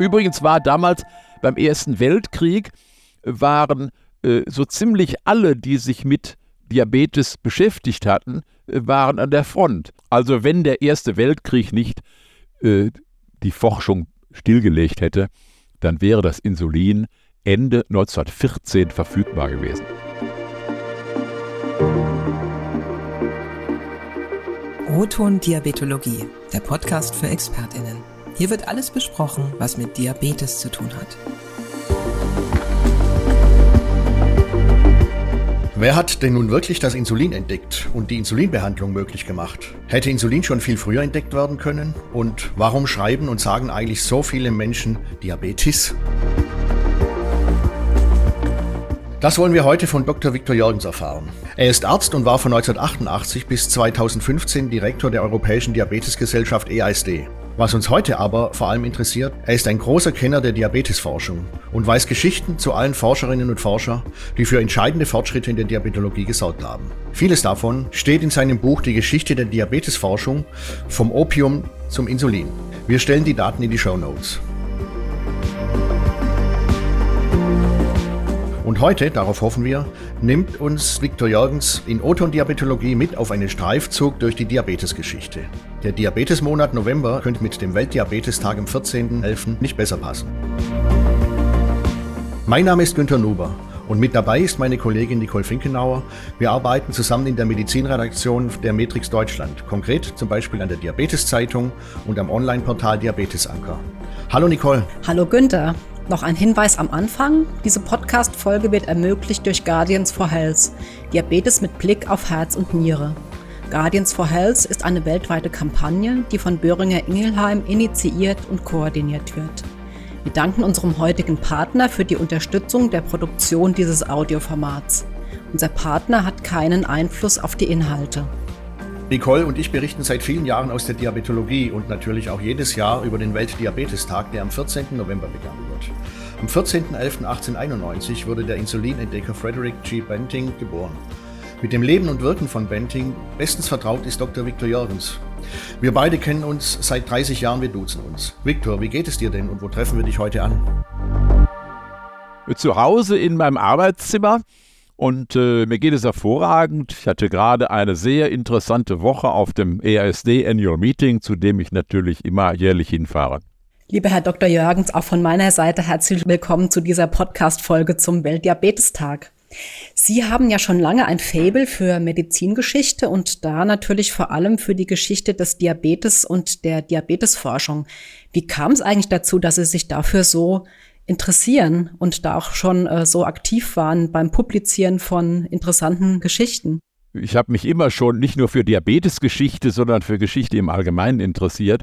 Übrigens war damals beim Ersten Weltkrieg waren äh, so ziemlich alle, die sich mit Diabetes beschäftigt hatten, äh, waren an der Front. Also wenn der Erste Weltkrieg nicht äh, die Forschung stillgelegt hätte, dann wäre das Insulin Ende 1914 verfügbar gewesen. Roton Diabetologie, der Podcast für ExpertInnen. Hier wird alles besprochen, was mit Diabetes zu tun hat. Wer hat denn nun wirklich das Insulin entdeckt und die Insulinbehandlung möglich gemacht? Hätte Insulin schon viel früher entdeckt werden können? Und warum schreiben und sagen eigentlich so viele Menschen Diabetes? Das wollen wir heute von Dr. Viktor Jorgens erfahren. Er ist Arzt und war von 1988 bis 2015 Direktor der Europäischen Diabetesgesellschaft EASD. Was uns heute aber vor allem interessiert, er ist ein großer Kenner der Diabetesforschung und weiß Geschichten zu allen Forscherinnen und Forscher, die für entscheidende Fortschritte in der Diabetologie gesorgt haben. Vieles davon steht in seinem Buch Die Geschichte der Diabetesforschung vom Opium zum Insulin. Wir stellen die Daten in die Show Notes. Und heute, darauf hoffen wir, nimmt uns Viktor Jorgens in Oton-Diabetologie mit auf einen Streifzug durch die Diabetesgeschichte. Der Diabetesmonat November könnte mit dem Weltdiabetestag am 14.11. nicht besser passen. Mein Name ist Günter Nuber und mit dabei ist meine Kollegin Nicole Finkenauer. Wir arbeiten zusammen in der Medizinredaktion der Matrix Deutschland, konkret zum Beispiel an der Diabeteszeitung und am Online-Portal Diabetesanker. Hallo Nicole. Hallo Günther. Noch ein Hinweis am Anfang. Diese Podcast-Folge wird ermöglicht durch Guardians for Health. Diabetes mit Blick auf Herz und Niere. Guardians for Health ist eine weltweite Kampagne, die von Böhringer Ingelheim initiiert und koordiniert wird. Wir danken unserem heutigen Partner für die Unterstützung der Produktion dieses Audioformats. Unser Partner hat keinen Einfluss auf die Inhalte. Nicole und ich berichten seit vielen Jahren aus der Diabetologie und natürlich auch jedes Jahr über den Weltdiabetestag, der am 14. November begangen wird. Am 14.11.1891 wurde der Insulinentdecker Frederick G. Benting geboren. Mit dem Leben und Wirken von Benting bestens vertraut ist Dr. Viktor Jorgens. Wir beide kennen uns seit 30 Jahren, wir duzen uns. Viktor, wie geht es dir denn und wo treffen wir dich heute an? Zu Hause in meinem Arbeitszimmer und äh, mir geht es hervorragend. Ich hatte gerade eine sehr interessante Woche auf dem EASD Annual Meeting, zu dem ich natürlich immer jährlich hinfahre. Lieber Herr Dr. Jörgens, auch von meiner Seite herzlich willkommen zu dieser Podcast-Folge zum Weltdiabetestag. Sie haben ja schon lange ein Fable für Medizingeschichte und da natürlich vor allem für die Geschichte des Diabetes und der Diabetesforschung. Wie kam es eigentlich dazu, dass Sie sich dafür so interessieren und da auch schon äh, so aktiv waren beim Publizieren von interessanten Geschichten. Ich habe mich immer schon nicht nur für Diabetesgeschichte, sondern für Geschichte im Allgemeinen interessiert.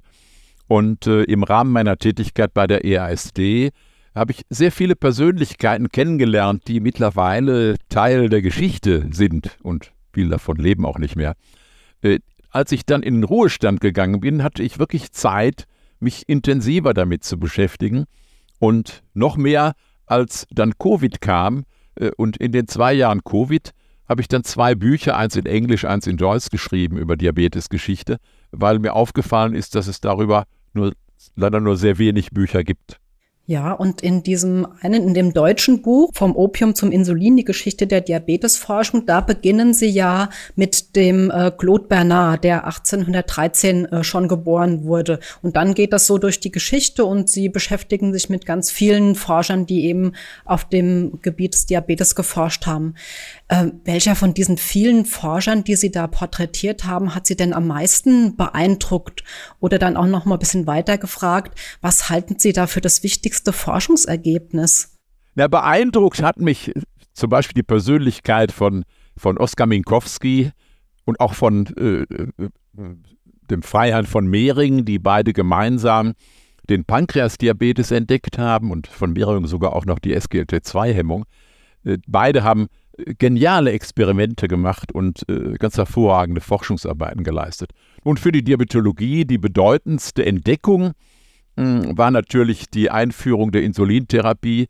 Und äh, im Rahmen meiner Tätigkeit bei der EASD habe ich sehr viele Persönlichkeiten kennengelernt, die mittlerweile Teil der Geschichte sind und viele davon leben auch nicht mehr. Äh, als ich dann in den Ruhestand gegangen bin, hatte ich wirklich Zeit, mich intensiver damit zu beschäftigen und noch mehr, als dann Covid kam, äh, und in den zwei Jahren Covid habe ich dann zwei Bücher, eins in Englisch, eins in Deutsch geschrieben über Diabetesgeschichte, weil mir aufgefallen ist, dass es darüber nur leider nur sehr wenig Bücher gibt. Ja, und in diesem einen, in dem deutschen Buch vom Opium zum Insulin, die Geschichte der Diabetesforschung, da beginnen sie ja mit dem äh, Claude Bernard, der 1813 äh, schon geboren wurde. Und dann geht das so durch die Geschichte und sie beschäftigen sich mit ganz vielen Forschern, die eben auf dem Gebiet des Diabetes geforscht haben. Äh, welcher von diesen vielen Forschern, die sie da porträtiert haben, hat sie denn am meisten beeindruckt? Oder dann auch noch mal ein bisschen weiter gefragt, was halten Sie da für das Wichtigste Forschungsergebnis? Na, beeindruckt hat mich zum Beispiel die Persönlichkeit von, von Oskar Minkowski und auch von äh, äh, dem Freiherrn von Mehring, die beide gemeinsam den Pankreasdiabetes entdeckt haben und von Mehring sogar auch noch die SGLT2-Hemmung. Äh, beide haben geniale Experimente gemacht und äh, ganz hervorragende Forschungsarbeiten geleistet. Und für die Diabetologie die bedeutendste Entdeckung hm, war natürlich die Einführung der Insulintherapie.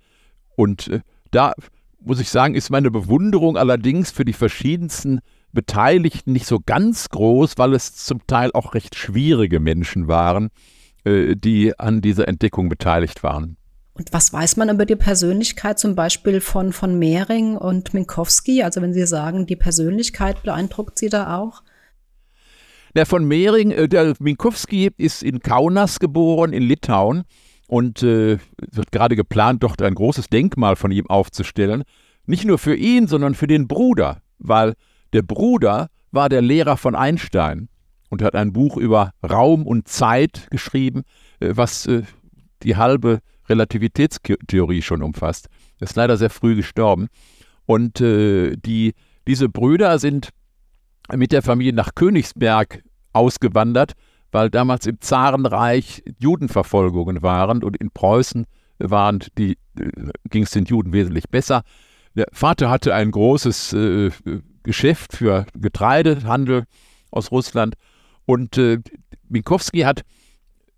Und äh, da muss ich sagen, ist meine Bewunderung allerdings für die verschiedensten Beteiligten nicht so ganz groß, weil es zum Teil auch recht schwierige Menschen waren, äh, die an dieser Entdeckung beteiligt waren. Und was weiß man über die Persönlichkeit zum Beispiel von, von Mehring und Minkowski? Also wenn Sie sagen, die Persönlichkeit beeindruckt Sie da auch? Der von Mehring, äh, der Minkowski ist in Kaunas geboren, in Litauen. Und äh, wird gerade geplant, dort ein großes Denkmal von ihm aufzustellen. Nicht nur für ihn, sondern für den Bruder, weil der Bruder war der Lehrer von Einstein und hat ein Buch über Raum und Zeit geschrieben, äh, was äh, die halbe Relativitätstheorie schon umfasst. Er ist leider sehr früh gestorben. Und äh, die, diese Brüder sind mit der Familie nach Königsberg ausgewandert, weil damals im Zarenreich Judenverfolgungen waren und in Preußen waren die, äh, ging es den Juden wesentlich besser. Der Vater hatte ein großes äh, Geschäft für Getreidehandel aus Russland und äh, Minkowski hat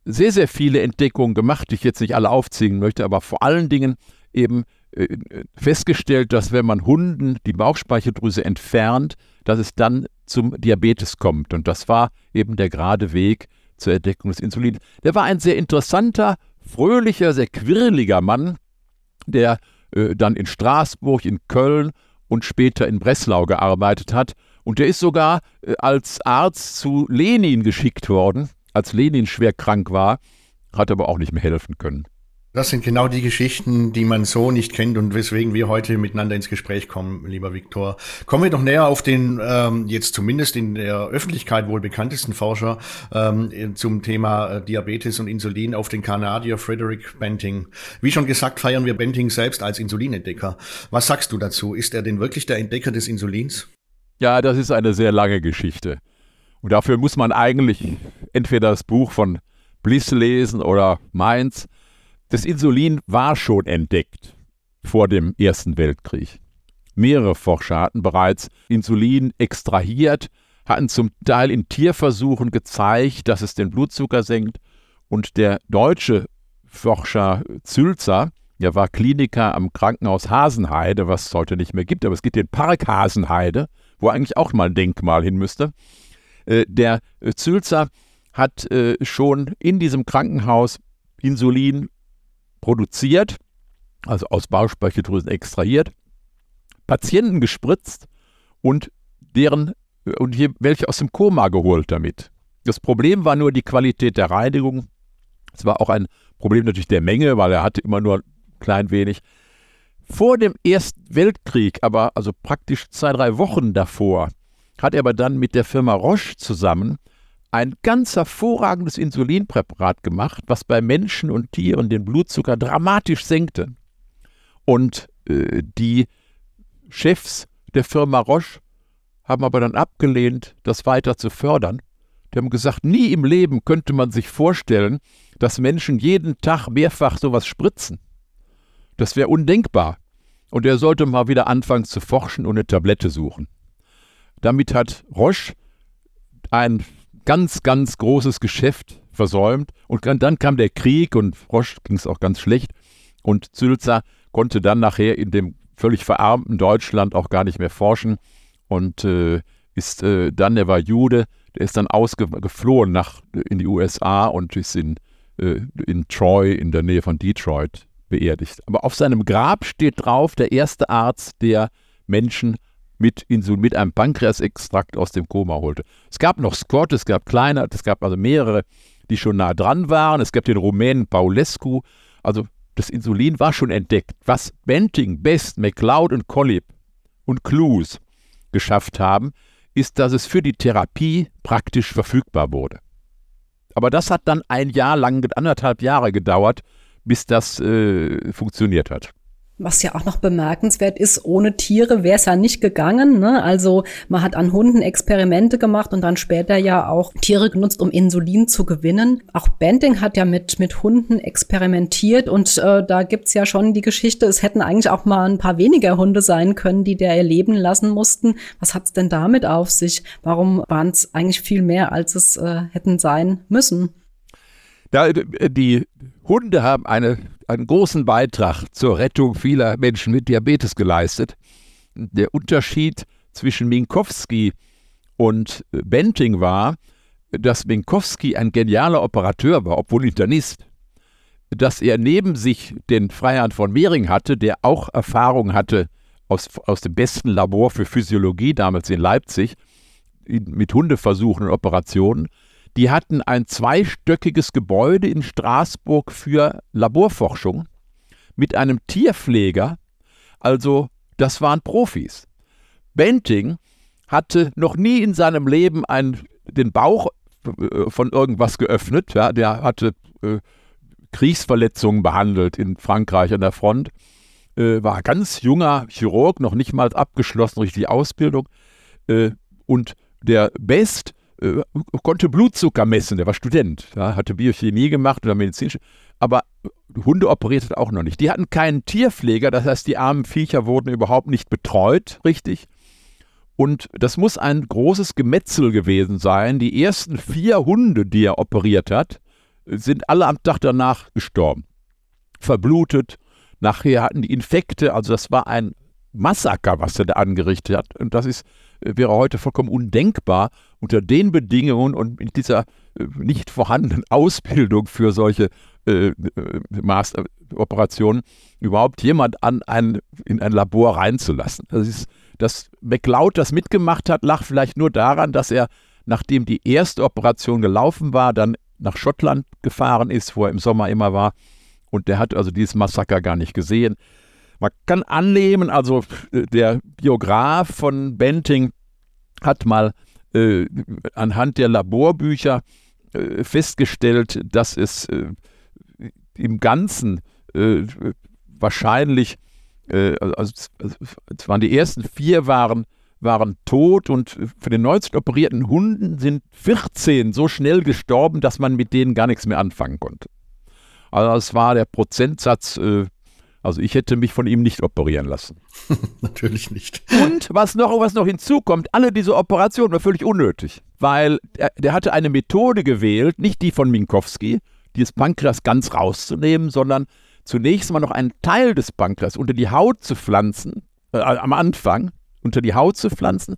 sehr, sehr viele Entdeckungen gemacht, die ich jetzt nicht alle aufzählen möchte, aber vor allen Dingen eben äh, festgestellt, dass wenn man Hunden die Bauchspeicheldrüse entfernt, dass es dann zum Diabetes kommt. Und das war eben der gerade Weg zur Entdeckung des Insulins. Der war ein sehr interessanter, fröhlicher, sehr quirliger Mann, der äh, dann in Straßburg, in Köln und später in Breslau gearbeitet hat. Und der ist sogar äh, als Arzt zu Lenin geschickt worden, als Lenin schwer krank war, hat aber auch nicht mehr helfen können. Das sind genau die Geschichten, die man so nicht kennt und weswegen wir heute miteinander ins Gespräch kommen, lieber Viktor. Kommen wir doch näher auf den ähm, jetzt zumindest in der Öffentlichkeit wohl bekanntesten Forscher ähm, zum Thema äh, Diabetes und Insulin, auf den Kanadier Frederick Benting. Wie schon gesagt, feiern wir Benting selbst als Insulinentdecker. Was sagst du dazu? Ist er denn wirklich der Entdecker des Insulins? Ja, das ist eine sehr lange Geschichte. Und dafür muss man eigentlich entweder das Buch von Bliss lesen oder Mainz das Insulin war schon entdeckt vor dem Ersten Weltkrieg. Mehrere Forscher hatten bereits Insulin extrahiert, hatten zum Teil in Tierversuchen gezeigt, dass es den Blutzucker senkt. Und der deutsche Forscher Zülzer, der war Kliniker am Krankenhaus Hasenheide, was es heute nicht mehr gibt, aber es gibt den Park Hasenheide, wo eigentlich auch mal ein Denkmal hin müsste. Äh, der Zülzer hat äh, schon in diesem Krankenhaus Insulin produziert, also aus Bauchspeicheldrüsen extrahiert, Patienten gespritzt und deren und hier welche aus dem Koma geholt damit. Das Problem war nur die Qualität der Reinigung. Es war auch ein Problem natürlich der Menge, weil er hatte immer nur klein wenig. Vor dem Ersten Weltkrieg, aber also praktisch zwei, drei Wochen davor, hat er aber dann mit der Firma Roche zusammen ein ganz hervorragendes Insulinpräparat gemacht, was bei Menschen und Tieren den Blutzucker dramatisch senkte. Und äh, die Chefs der Firma Roche haben aber dann abgelehnt, das weiter zu fördern. Die haben gesagt, nie im Leben könnte man sich vorstellen, dass Menschen jeden Tag mehrfach sowas spritzen. Das wäre undenkbar. Und er sollte mal wieder anfangen zu forschen und eine Tablette suchen. Damit hat Roche ein ganz, ganz großes Geschäft versäumt. Und dann kam der Krieg und Frosch ging es auch ganz schlecht. Und Zülzer konnte dann nachher in dem völlig verarmten Deutschland auch gar nicht mehr forschen und äh, ist äh, dann, der war Jude, der ist dann ausgeflohen nach in die USA und ist in, äh, in Troy in der Nähe von Detroit beerdigt. Aber auf seinem Grab steht drauf, der erste Arzt, der Menschen mit Insulin, mit einem Pankreasextrakt aus dem Koma holte. Es gab noch Scott, es gab kleine, es gab also mehrere, die schon nah dran waren. Es gab den Rumänen Paulescu. Also das Insulin war schon entdeckt. Was Benting, Best, McLeod und Collip und Clues geschafft haben, ist, dass es für die Therapie praktisch verfügbar wurde. Aber das hat dann ein Jahr lang, anderthalb Jahre gedauert, bis das äh, funktioniert hat. Was ja auch noch bemerkenswert ist, ohne Tiere wäre es ja nicht gegangen. Ne? Also man hat an Hunden Experimente gemacht und dann später ja auch Tiere genutzt, um Insulin zu gewinnen. Auch Benting hat ja mit, mit Hunden experimentiert und äh, da gibt's ja schon die Geschichte, es hätten eigentlich auch mal ein paar weniger Hunde sein können, die der ihr leben lassen mussten. Was hat's denn damit auf sich? Warum waren es eigentlich viel mehr, als es äh, hätten sein müssen? Da, äh, die Hunde haben eine, einen großen Beitrag zur Rettung vieler Menschen mit Diabetes geleistet. Der Unterschied zwischen Minkowski und Benting war, dass Minkowski ein genialer Operateur war, obwohl Internist, dass er neben sich den Freiherrn von Mehring hatte, der auch Erfahrung hatte aus, aus dem besten Labor für Physiologie damals in Leipzig, mit Hundeversuchen und Operationen, die hatten ein zweistöckiges Gebäude in Straßburg für Laborforschung mit einem Tierpfleger. Also, das waren Profis. Benting hatte noch nie in seinem Leben ein, den Bauch äh, von irgendwas geöffnet. Ja, der hatte äh, Kriegsverletzungen behandelt in Frankreich an der Front. Äh, war ganz junger Chirurg, noch nicht mal abgeschlossen durch die Ausbildung. Äh, und der Best äh, konnte Blutzucker messen, der war Student, ja, hatte Biochemie gemacht oder Medizin, aber Hunde operiert auch noch nicht. Die hatten keinen Tierpfleger, das heißt, die armen Viecher wurden überhaupt nicht betreut, richtig. Und das muss ein großes Gemetzel gewesen sein. Die ersten vier Hunde, die er operiert hat, sind alle am Tag danach gestorben. Verblutet. Nachher hatten die Infekte, also das war ein Massaker, was er da angerichtet hat. Und das ist wäre heute vollkommen undenkbar unter den Bedingungen und mit dieser äh, nicht vorhandenen Ausbildung für solche äh, äh Operationen überhaupt jemand an ein, in ein Labor reinzulassen. Das ist, dass McLeod das mitgemacht hat, lag vielleicht nur daran, dass er, nachdem die erste Operation gelaufen war, dann nach Schottland gefahren ist, wo er im Sommer immer war. Und der hat also dieses Massaker gar nicht gesehen. Man kann annehmen, also äh, der Biograf von Benting hat mal äh, anhand der Laborbücher äh, festgestellt, dass es äh, im Ganzen äh, wahrscheinlich, also es waren die ersten vier waren, waren tot und von den 19 operierten Hunden sind 14 so schnell gestorben, dass man mit denen gar nichts mehr anfangen konnte. Also es war der Prozentsatz also ich hätte mich von ihm nicht operieren lassen. Natürlich nicht. Und was noch, was noch hinzukommt, alle diese Operationen waren völlig unnötig, weil er, der hatte eine Methode gewählt, nicht die von Minkowski, dieses Pankreas ganz rauszunehmen, sondern zunächst mal noch einen Teil des Pankreas unter die Haut zu pflanzen, äh, am Anfang unter die Haut zu pflanzen,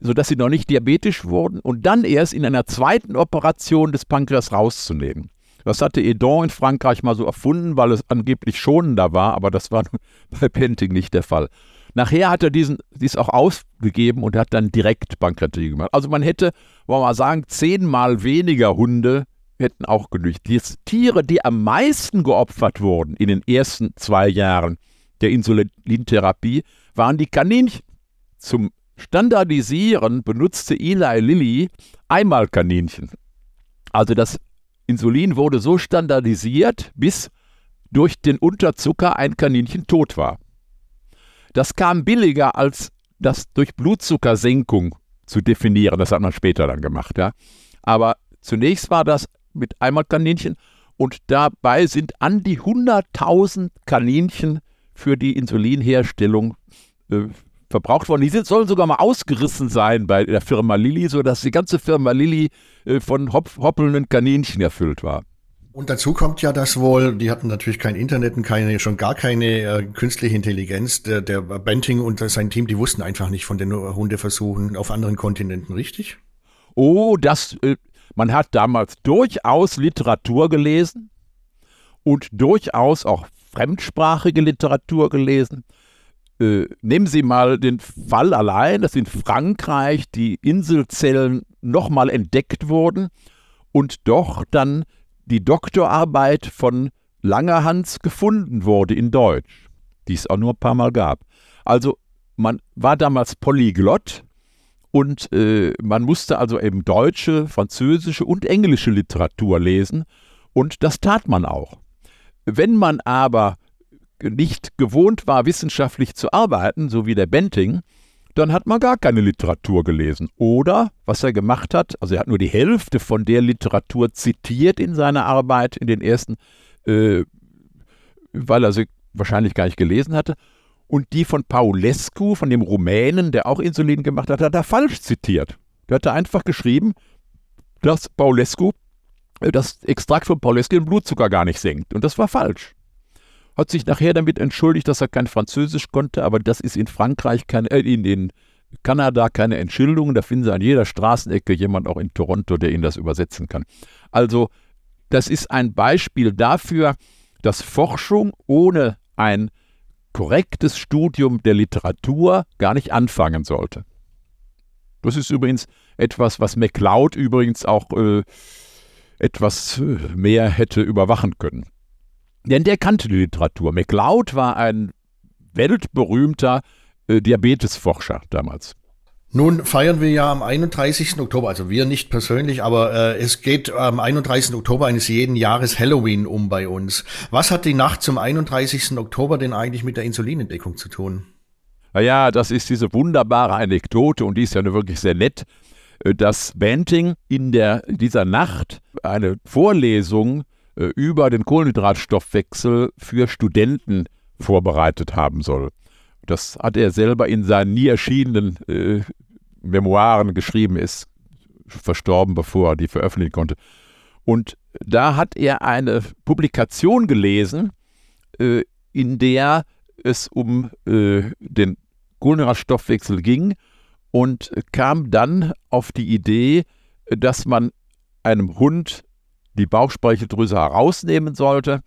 sodass sie noch nicht diabetisch wurden und dann erst in einer zweiten Operation des Pankreas rauszunehmen. Das hatte Edon in Frankreich mal so erfunden, weil es angeblich schonender war, aber das war bei Penting nicht der Fall. Nachher hat er diesen, dies auch ausgegeben und hat dann direkt Pankreatie gemacht. Also man hätte, wollen wir mal sagen, zehnmal weniger Hunde hätten auch genügt. Die Tiere, die am meisten geopfert wurden in den ersten zwei Jahren der Insulintherapie, waren die Kaninchen. Zum Standardisieren benutzte Eli Lilly einmal Kaninchen. Also das Insulin wurde so standardisiert, bis durch den Unterzucker ein Kaninchen tot war. Das kam billiger als das durch Blutzuckersenkung zu definieren. Das hat man später dann gemacht. Ja. Aber zunächst war das mit einmal Kaninchen und dabei sind an die 100.000 Kaninchen für die Insulinherstellung äh, verbraucht worden. Die sind, sollen sogar mal ausgerissen sein bei der Firma Lilly, sodass die ganze Firma Lilly äh, von hopp, hoppelnden Kaninchen erfüllt war. Und dazu kommt ja das wohl, die hatten natürlich kein Internet und keine, schon gar keine äh, künstliche Intelligenz. Der, der Benting und sein Team, die wussten einfach nicht von den Hundeversuchen auf anderen Kontinenten, richtig? Oh, das, äh, man hat damals durchaus Literatur gelesen und durchaus auch fremdsprachige Literatur gelesen. Äh, nehmen Sie mal den Fall allein, dass in Frankreich die Inselzellen nochmal entdeckt wurden und doch dann die Doktorarbeit von Langerhans gefunden wurde in Deutsch, die es auch nur ein paar Mal gab. Also man war damals polyglott und äh, man musste also eben deutsche, französische und englische Literatur lesen und das tat man auch. Wenn man aber nicht gewohnt war, wissenschaftlich zu arbeiten, so wie der Benting, dann hat man gar keine Literatur gelesen. Oder, was er gemacht hat, also er hat nur die Hälfte von der Literatur zitiert in seiner Arbeit, in den ersten, äh, weil er sie wahrscheinlich gar nicht gelesen hatte. Und die von Paulescu, von dem Rumänen, der auch Insulin gemacht hat, hat er falsch zitiert. Der hat einfach geschrieben, dass Paulescu, äh, das Extrakt von Paulescu den Blutzucker gar nicht senkt. Und das war falsch hat sich nachher damit entschuldigt, dass er kein Französisch konnte, aber das ist in Frankreich, kein, äh, in, in Kanada keine Entschuldigungen, da finden Sie an jeder Straßenecke jemand, auch in Toronto, der Ihnen das übersetzen kann. Also das ist ein Beispiel dafür, dass Forschung ohne ein korrektes Studium der Literatur gar nicht anfangen sollte. Das ist übrigens etwas, was MacLeod übrigens auch äh, etwas äh, mehr hätte überwachen können. Denn der kannte die Literatur. MacLeod war ein weltberühmter äh, Diabetesforscher damals. Nun feiern wir ja am 31. Oktober, also wir nicht persönlich, aber äh, es geht am 31. Oktober eines jeden Jahres Halloween um bei uns. Was hat die Nacht zum 31. Oktober denn eigentlich mit der Insulinentdeckung zu tun? Naja, das ist diese wunderbare Anekdote und die ist ja nur wirklich sehr nett, äh, dass Banting in der, dieser Nacht eine Vorlesung über den Kohlenhydratstoffwechsel für Studenten vorbereitet haben soll. Das hat er selber in seinen nie erschienenen äh, Memoiren geschrieben, ist verstorben, bevor er die veröffentlichen konnte. Und da hat er eine Publikation gelesen, äh, in der es um äh, den Kohlenhydratstoffwechsel ging und kam dann auf die Idee, dass man einem Hund die Bauchspeicheldrüse herausnehmen sollte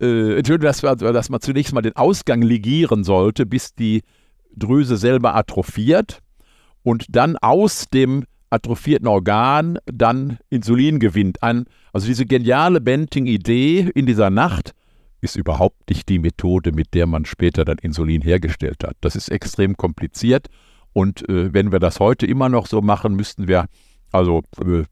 äh, Entschuldigung, dass, dass man zunächst mal den Ausgang ligieren sollte, bis die Drüse selber atrophiert und dann aus dem atrophierten Organ dann Insulin gewinnt. An, also diese geniale Benting-Idee in dieser Nacht ist überhaupt nicht die Methode, mit der man später dann Insulin hergestellt hat. Das ist extrem kompliziert und äh, wenn wir das heute immer noch so machen, müssten wir also äh,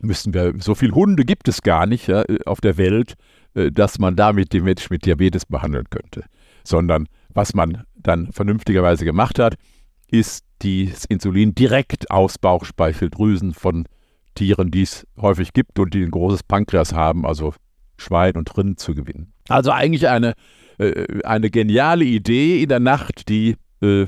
müssten wir so viele Hunde gibt es gar nicht ja, auf der Welt, äh, dass man damit den Menschen mit Diabetes behandeln könnte, sondern was man dann vernünftigerweise gemacht hat, ist das Insulin direkt aus Bauchspeicheldrüsen von Tieren, die es häufig gibt und die ein großes Pankreas haben, also Schwein und Rind zu gewinnen. Also eigentlich eine, äh, eine geniale Idee in der Nacht, die äh,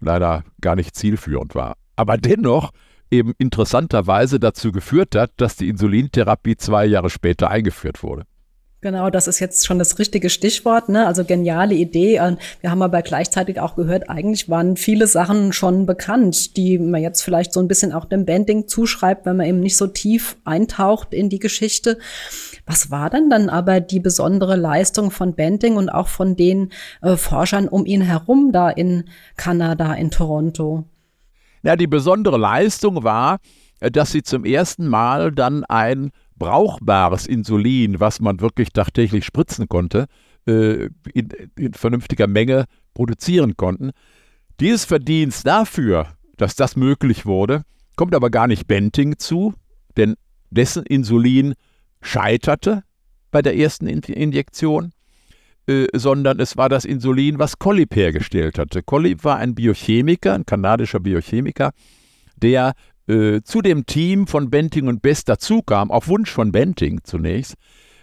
leider gar nicht zielführend war. Aber dennoch eben interessanterweise dazu geführt hat, dass die Insulintherapie zwei Jahre später eingeführt wurde. Genau, das ist jetzt schon das richtige Stichwort, ne? Also geniale Idee. Wir haben aber gleichzeitig auch gehört, eigentlich waren viele Sachen schon bekannt, die man jetzt vielleicht so ein bisschen auch dem Banding zuschreibt, wenn man eben nicht so tief eintaucht in die Geschichte. Was war denn dann aber die besondere Leistung von Banding und auch von den äh, Forschern um ihn herum da in Kanada, in Toronto? Ja, die besondere Leistung war, äh, dass sie zum ersten Mal dann ein brauchbares Insulin, was man wirklich tagtäglich spritzen konnte, äh, in, in vernünftiger Menge produzieren konnten. Dieses Verdienst dafür, dass das möglich wurde, kommt aber gar nicht Benting zu, denn dessen Insulin scheiterte bei der ersten Injektion, äh, sondern es war das Insulin, was Collip hergestellt hatte. Collip war ein Biochemiker, ein kanadischer Biochemiker, der äh, zu dem Team von Benting und Best dazukam, auf Wunsch von Benting zunächst.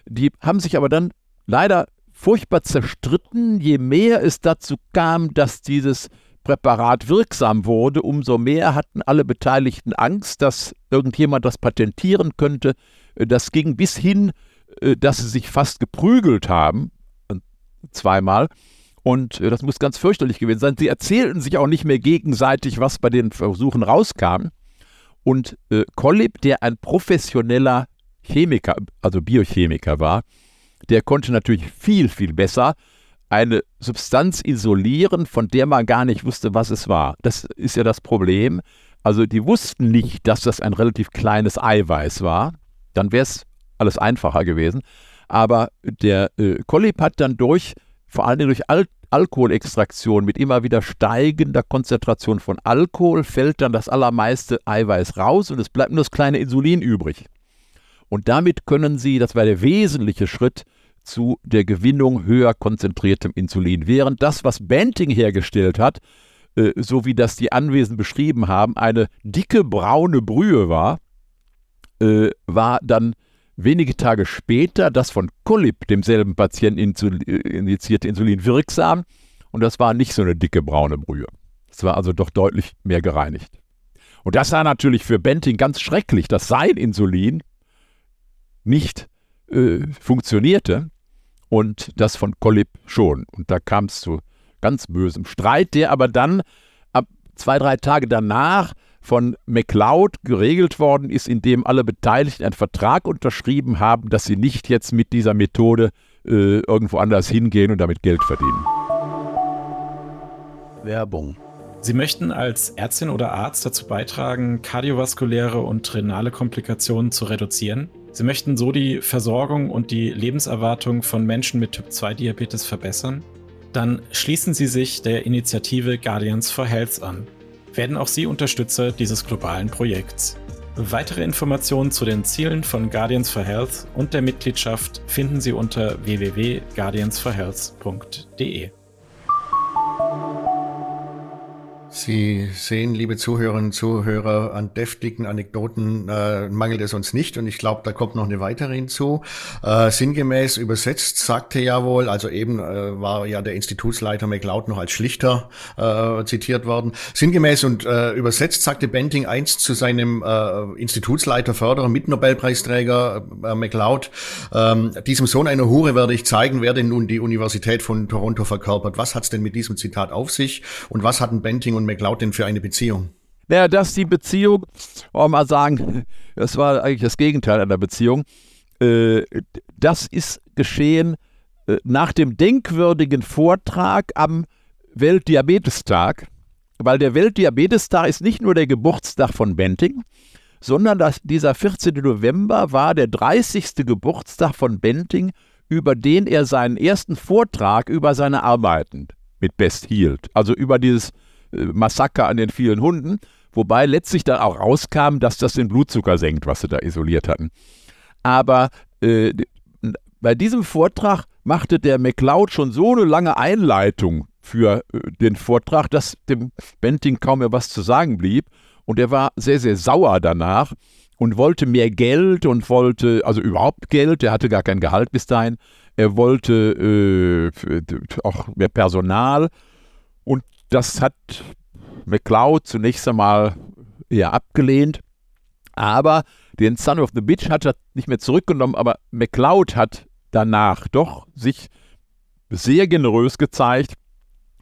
Die haben sich aber dann leider furchtbar zerstritten. Je mehr es dazu kam, dass dieses Präparat wirksam wurde, umso mehr hatten alle Beteiligten Angst, dass irgendjemand das patentieren könnte. Äh, das ging bis hin, äh, dass sie sich fast geprügelt haben, zweimal. Und das muss ganz fürchterlich gewesen sein. Sie erzählten sich auch nicht mehr gegenseitig, was bei den Versuchen rauskam. Und äh, Kollib, der ein professioneller Chemiker, also Biochemiker war, der konnte natürlich viel, viel besser eine Substanz isolieren, von der man gar nicht wusste, was es war. Das ist ja das Problem. Also die wussten nicht, dass das ein relativ kleines Eiweiß war. Dann wäre es alles einfacher gewesen. Aber der äh, Kollib hat dann durch, vor allem durch Al Alkoholextraktion mit immer wieder steigender Konzentration von Alkohol fällt dann das allermeiste Eiweiß raus und es bleibt nur das kleine Insulin übrig. Und damit können Sie, das war der wesentliche Schritt, zu der Gewinnung höher konzentriertem Insulin. Während das, was Banting hergestellt hat, äh, so wie das die Anwesen beschrieben haben, eine dicke braune Brühe war, äh, war dann wenige Tage später das von Collip, demselben Patienten injizierte Insulin, wirksam. Und das war nicht so eine dicke braune Brühe. Es war also doch deutlich mehr gereinigt. Und das war natürlich für Benting ganz schrecklich, dass sein Insulin nicht äh, funktionierte und das von Collip schon. Und da kam es zu ganz bösem Streit, der aber dann ab zwei, drei Tage danach von MacLeod geregelt worden ist, indem alle Beteiligten einen Vertrag unterschrieben haben, dass sie nicht jetzt mit dieser Methode äh, irgendwo anders hingehen und damit Geld verdienen. Werbung. Sie möchten als Ärztin oder Arzt dazu beitragen, kardiovaskuläre und renale Komplikationen zu reduzieren? Sie möchten so die Versorgung und die Lebenserwartung von Menschen mit Typ-2-Diabetes verbessern? Dann schließen Sie sich der Initiative Guardians for Health an. Werden auch Sie Unterstützer dieses globalen Projekts. Weitere Informationen zu den Zielen von Guardians for Health und der Mitgliedschaft finden Sie unter www.guardiansforhealth.de. Sie sehen, liebe Zuhörerinnen und Zuhörer, an deftigen Anekdoten äh, mangelt es uns nicht und ich glaube, da kommt noch eine weitere hinzu. Äh, sinngemäß übersetzt sagte ja wohl, also eben äh, war ja der Institutsleiter McLeod noch als Schlichter äh, zitiert worden. Sinngemäß und äh, übersetzt sagte Benting einst zu seinem äh, Institutsleiter, Förderer, Mitnobelpreisträger äh, McLeod, ähm, diesem Sohn einer Hure werde ich zeigen, wer denn nun die Universität von Toronto verkörpert. Was hat's denn mit diesem Zitat auf sich und was hatten Benting und McLeod denn für eine Beziehung? Naja, dass die Beziehung, wollen wir mal sagen, das war eigentlich das Gegenteil einer Beziehung. Äh, das ist geschehen äh, nach dem denkwürdigen Vortrag am Weltdiabetestag, weil der Weltdiabetestag ist nicht nur der Geburtstag von Benting, sondern das, dieser 14. November war der 30. Geburtstag von Benting, über den er seinen ersten Vortrag über seine Arbeiten mit Best hielt. Also über dieses Massaker an den vielen Hunden, wobei letztlich dann auch rauskam, dass das den Blutzucker senkt, was sie da isoliert hatten. Aber äh, bei diesem Vortrag machte der McLeod schon so eine lange Einleitung für äh, den Vortrag, dass dem Benting kaum mehr was zu sagen blieb. Und er war sehr, sehr sauer danach und wollte mehr Geld und wollte, also überhaupt Geld, er hatte gar kein Gehalt bis dahin. Er wollte äh, auch mehr Personal. Und das hat McLeod zunächst einmal eher abgelehnt, aber den Son of the Bitch hat er nicht mehr zurückgenommen, aber McLeod hat danach doch sich sehr generös gezeigt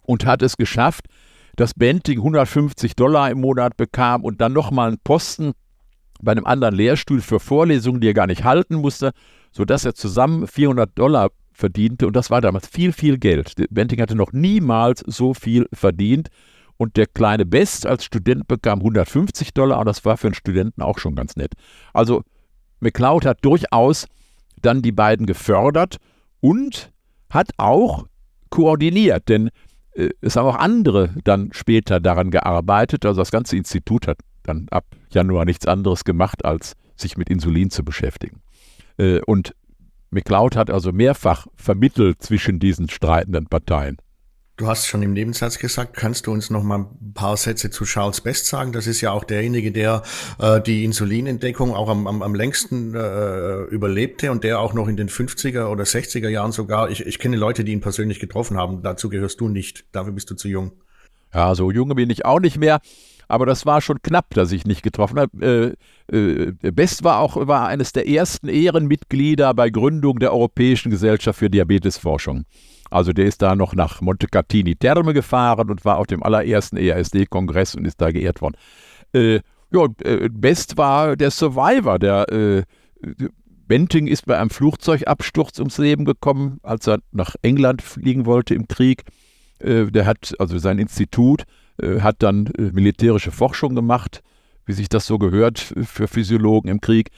und hat es geschafft, dass Benting 150 Dollar im Monat bekam und dann nochmal einen Posten bei einem anderen Lehrstuhl für Vorlesungen, die er gar nicht halten musste, sodass er zusammen 400 Dollar verdiente und das war damals viel, viel Geld. Benting hatte noch niemals so viel verdient und der kleine Best als Student bekam 150 Dollar und das war für einen Studenten auch schon ganz nett. Also McLeod hat durchaus dann die beiden gefördert und hat auch koordiniert, denn äh, es haben auch andere dann später daran gearbeitet. Also das ganze Institut hat dann ab Januar nichts anderes gemacht, als sich mit Insulin zu beschäftigen. Äh, und McLeod hat also mehrfach vermittelt zwischen diesen streitenden Parteien. Du hast schon im Nebensatz gesagt, kannst du uns noch mal ein paar Sätze zu Charles Best sagen? Das ist ja auch derjenige, der äh, die Insulinentdeckung auch am, am, am längsten äh, überlebte und der auch noch in den 50er oder 60er Jahren sogar, ich, ich kenne Leute, die ihn persönlich getroffen haben, dazu gehörst du nicht, dafür bist du zu jung. Ja, so jung bin ich auch nicht mehr aber das war schon knapp, dass ich nicht getroffen habe. Äh, äh, Best war auch war eines der ersten Ehrenmitglieder bei Gründung der Europäischen Gesellschaft für Diabetesforschung. Also der ist da noch nach Montecatini Terme gefahren und war auf dem allerersten EASD-Kongress und ist da geehrt worden. Äh, ja, Best war der Survivor, der Benting ist bei einem Flugzeugabsturz ums Leben gekommen, als er nach England fliegen wollte im Krieg. Der hat also sein Institut hat dann äh, militärische Forschung gemacht, wie sich das so gehört für Physiologen im Krieg.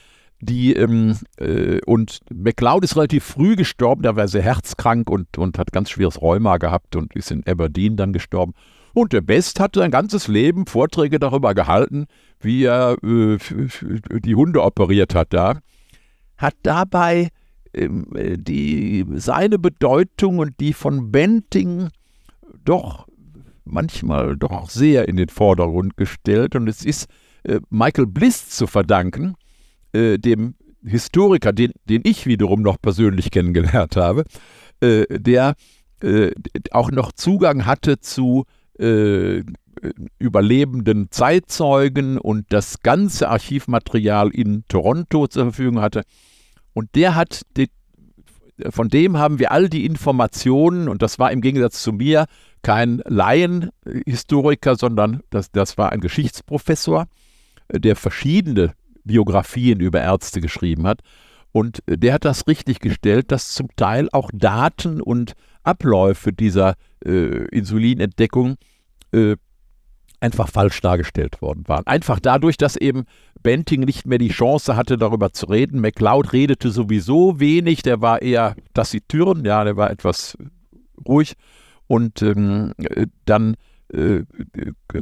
Die, ähm, äh, und McLeod ist relativ früh gestorben, der war sehr herzkrank und, und hat ganz schweres Rheuma gehabt und ist in Aberdeen dann gestorben. Und der Best hat sein ganzes Leben Vorträge darüber gehalten, wie er äh, die Hunde operiert hat da. Hat dabei ähm, die, seine Bedeutung und die von Benting doch manchmal doch sehr in den Vordergrund gestellt. Und es ist äh, Michael Bliss zu verdanken, äh, dem Historiker, den, den ich wiederum noch persönlich kennengelernt habe, äh, der äh, auch noch Zugang hatte zu äh, überlebenden Zeitzeugen und das ganze Archivmaterial in Toronto zur Verfügung hatte. Und der hat die, von dem haben wir all die Informationen, und das war im Gegensatz zu mir kein Laienhistoriker, sondern das, das war ein Geschichtsprofessor, der verschiedene Biografien über Ärzte geschrieben hat. Und der hat das richtig gestellt, dass zum Teil auch Daten und Abläufe dieser äh, Insulinentdeckung äh, einfach falsch dargestellt worden waren. Einfach dadurch, dass eben Benting nicht mehr die Chance hatte, darüber zu reden. MacLeod redete sowieso wenig, der war eher taciturn, ja, der war etwas ruhig. Und ähm, dann äh,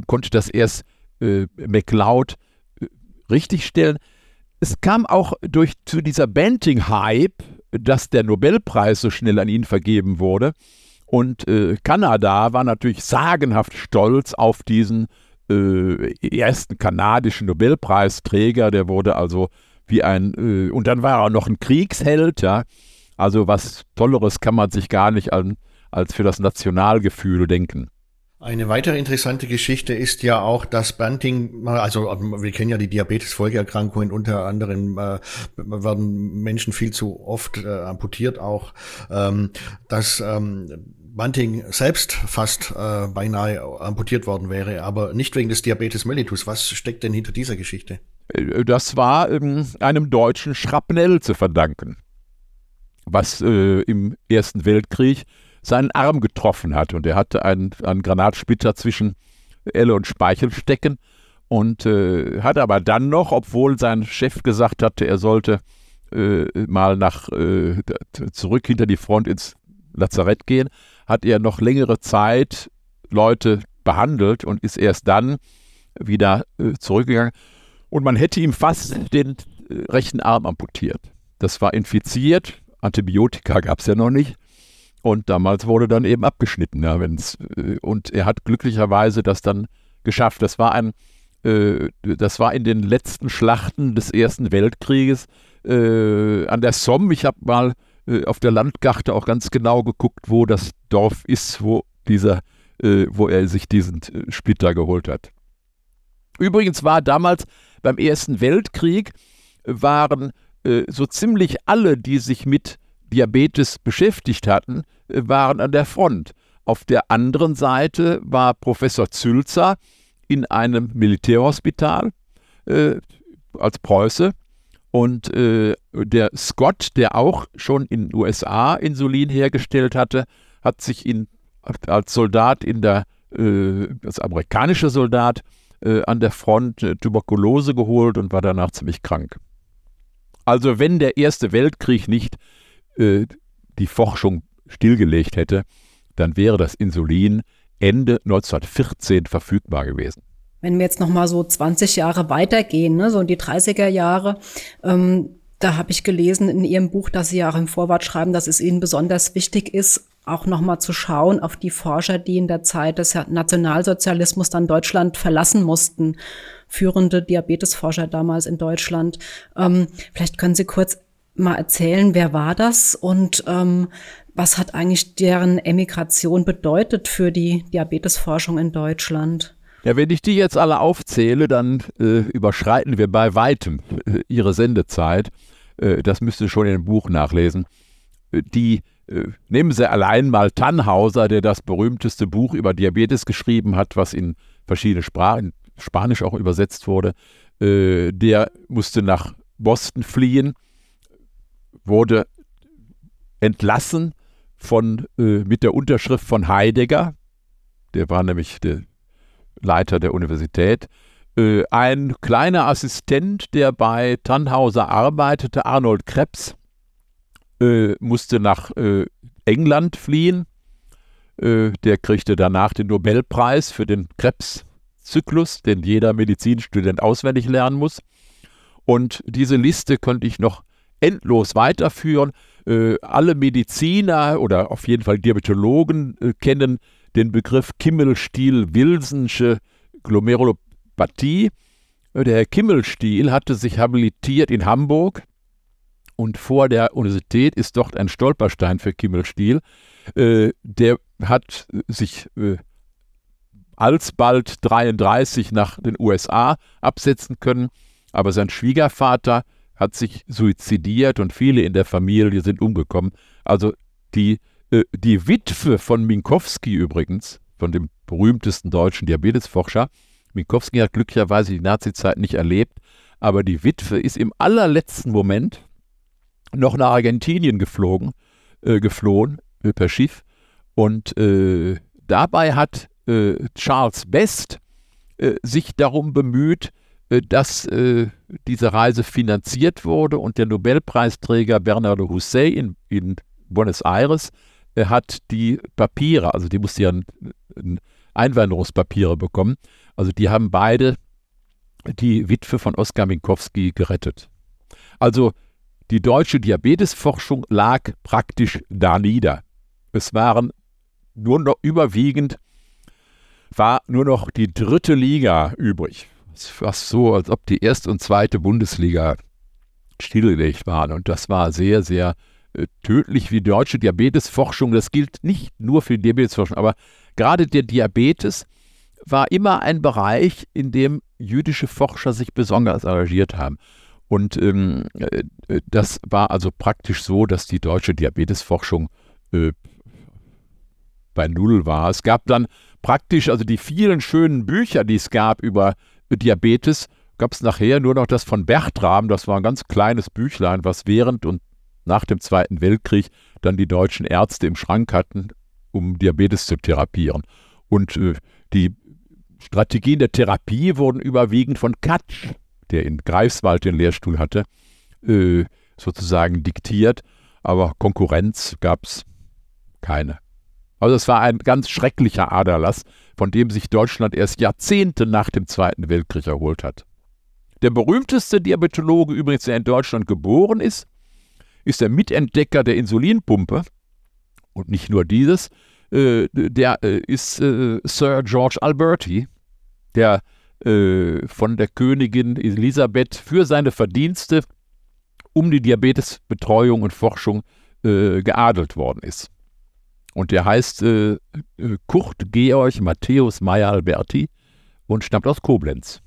konnte das erst äh, MacLeod äh, richtigstellen. Es kam auch durch zu dieser Benting-Hype, dass der Nobelpreis so schnell an ihn vergeben wurde. Und äh, Kanada war natürlich sagenhaft stolz auf diesen äh, ersten kanadischen Nobelpreisträger. Der wurde also wie ein, äh, und dann war er noch ein Kriegsheld, ja. Also was Tolleres kann man sich gar nicht an, als für das Nationalgefühl denken. Eine weitere interessante Geschichte ist ja auch, dass Banting, also wir kennen ja die Diabetes-Folgeerkrankungen, unter anderem äh, werden Menschen viel zu oft äh, amputiert auch, ähm, dass ähm, Bunting selbst fast äh, beinahe amputiert worden wäre, aber nicht wegen des Diabetes mellitus. Was steckt denn hinter dieser Geschichte? Äh, das war ähm, einem deutschen Schrapnell zu verdanken, was äh, im Ersten Weltkrieg seinen Arm getroffen hat. Und er hatte einen, einen Granatsplitter zwischen Elle und Speichel stecken und äh, hat aber dann noch, obwohl sein Chef gesagt hatte, er sollte äh, mal nach äh, zurück hinter die Front ins Lazarett gehen, hat er noch längere Zeit Leute behandelt und ist erst dann wieder äh, zurückgegangen. Und man hätte ihm fast den äh, rechten Arm amputiert. Das war infiziert, Antibiotika gab es ja noch nicht. Und damals wurde dann eben abgeschnitten. Ja, wenn's, äh, und er hat glücklicherweise das dann geschafft. Das war ein, äh, das war in den letzten Schlachten des Ersten Weltkrieges äh, an der Somme. Ich habe mal äh, auf der Landkarte auch ganz genau geguckt, wo das Dorf ist, wo dieser, äh, wo er sich diesen äh, Splitter geholt hat. Übrigens war damals beim Ersten Weltkrieg waren so ziemlich alle, die sich mit Diabetes beschäftigt hatten, äh, waren an der Front. Auf der anderen Seite war Professor Zülzer in einem Militärhospital äh, als Preuße und äh, der Scott, der auch schon in den USA Insulin hergestellt hatte, hat sich in, als Soldat in der, äh, als amerikanischer Soldat äh, an der Front äh, Tuberkulose geholt und war danach ziemlich krank. Also wenn der Erste Weltkrieg nicht äh, die Forschung stillgelegt hätte, dann wäre das Insulin Ende 1914 verfügbar gewesen. Wenn wir jetzt noch mal so 20 Jahre weitergehen, ne, so in die 30er Jahre, ähm, da habe ich gelesen in Ihrem Buch, dass Sie auch im Vorwort schreiben, dass es Ihnen besonders wichtig ist, auch noch mal zu schauen auf die Forscher, die in der Zeit des Nationalsozialismus dann Deutschland verlassen mussten, führende Diabetesforscher damals in Deutschland. Ähm, vielleicht können Sie kurz mal erzählen, wer war das und ähm, was hat eigentlich deren Emigration bedeutet für die Diabetesforschung in Deutschland? Ja, wenn ich die jetzt alle aufzähle, dann äh, überschreiten wir bei weitem äh, ihre Sendezeit. Äh, das müsst ihr schon in dem Buch nachlesen. Äh, die äh, nehmen Sie allein mal Tannhauser, der das berühmteste Buch über Diabetes geschrieben hat, was in verschiedene Sprachen, Spanisch auch übersetzt wurde. Äh, der musste nach Boston fliehen wurde entlassen von, äh, mit der Unterschrift von Heidegger, der war nämlich der Leiter der Universität, äh, ein kleiner Assistent, der bei Tannhauser arbeitete, Arnold Krebs, äh, musste nach äh, England fliehen. Äh, der kriegte danach den Nobelpreis für den Krebszyklus, den jeder Medizinstudent auswendig lernen muss. Und diese Liste könnte ich noch endlos weiterführen. Äh, alle Mediziner oder auf jeden Fall Diabetologen äh, kennen den Begriff Kimmelstiel-Wilsonsche Glomerulopathie. Äh, der Herr Kimmelstiel hatte sich habilitiert in Hamburg und vor der Universität ist dort ein Stolperstein für Kimmelstiel. Äh, der hat sich äh, alsbald 33 nach den USA absetzen können, aber sein Schwiegervater hat sich suizidiert und viele in der Familie sind umgekommen. Also die, äh, die Witwe von Minkowski übrigens, von dem berühmtesten deutschen Diabetesforscher. Minkowski hat glücklicherweise die Nazizeit nicht erlebt, aber die Witwe ist im allerletzten Moment noch nach Argentinien geflogen, äh, geflohen äh, per Schiff und äh, dabei hat äh, Charles Best äh, sich darum bemüht, äh, dass diese Reise finanziert wurde und der Nobelpreisträger Bernardo Hussein in, in Buenos Aires hat die Papiere, also die musste ja ein, ein Einwanderungspapiere bekommen. Also die haben beide die Witwe von Oskar Minkowski gerettet. Also die deutsche Diabetesforschung lag praktisch da nieder. Es waren nur noch überwiegend, war nur noch die dritte Liga übrig. War so, als ob die erste und zweite Bundesliga stillgelegt waren. Und das war sehr, sehr äh, tödlich wie deutsche Diabetesforschung. Das gilt nicht nur für die Diabetesforschung, aber gerade der Diabetes war immer ein Bereich, in dem jüdische Forscher sich besonders engagiert haben. Und ähm, äh, das war also praktisch so, dass die deutsche Diabetesforschung äh, bei Null war. Es gab dann praktisch, also die vielen schönen Bücher, die es gab über Diabetes, gab es nachher nur noch das von Bertram, das war ein ganz kleines Büchlein, was während und nach dem Zweiten Weltkrieg dann die deutschen Ärzte im Schrank hatten, um Diabetes zu therapieren. Und äh, die Strategien der Therapie wurden überwiegend von Katsch, der in Greifswald den Lehrstuhl hatte, äh, sozusagen diktiert, aber Konkurrenz gab es keine. Also es war ein ganz schrecklicher Aderlass, von dem sich Deutschland erst Jahrzehnte nach dem Zweiten Weltkrieg erholt hat. Der berühmteste Diabetologe übrigens, der in Deutschland geboren ist, ist der Mitentdecker der Insulinpumpe. Und nicht nur dieses, äh, der äh, ist äh, Sir George Alberti, der äh, von der Königin Elisabeth für seine Verdienste um die Diabetesbetreuung und Forschung äh, geadelt worden ist. Und der heißt äh, Kurt Georg Matthäus Meyer Alberti und stammt aus Koblenz.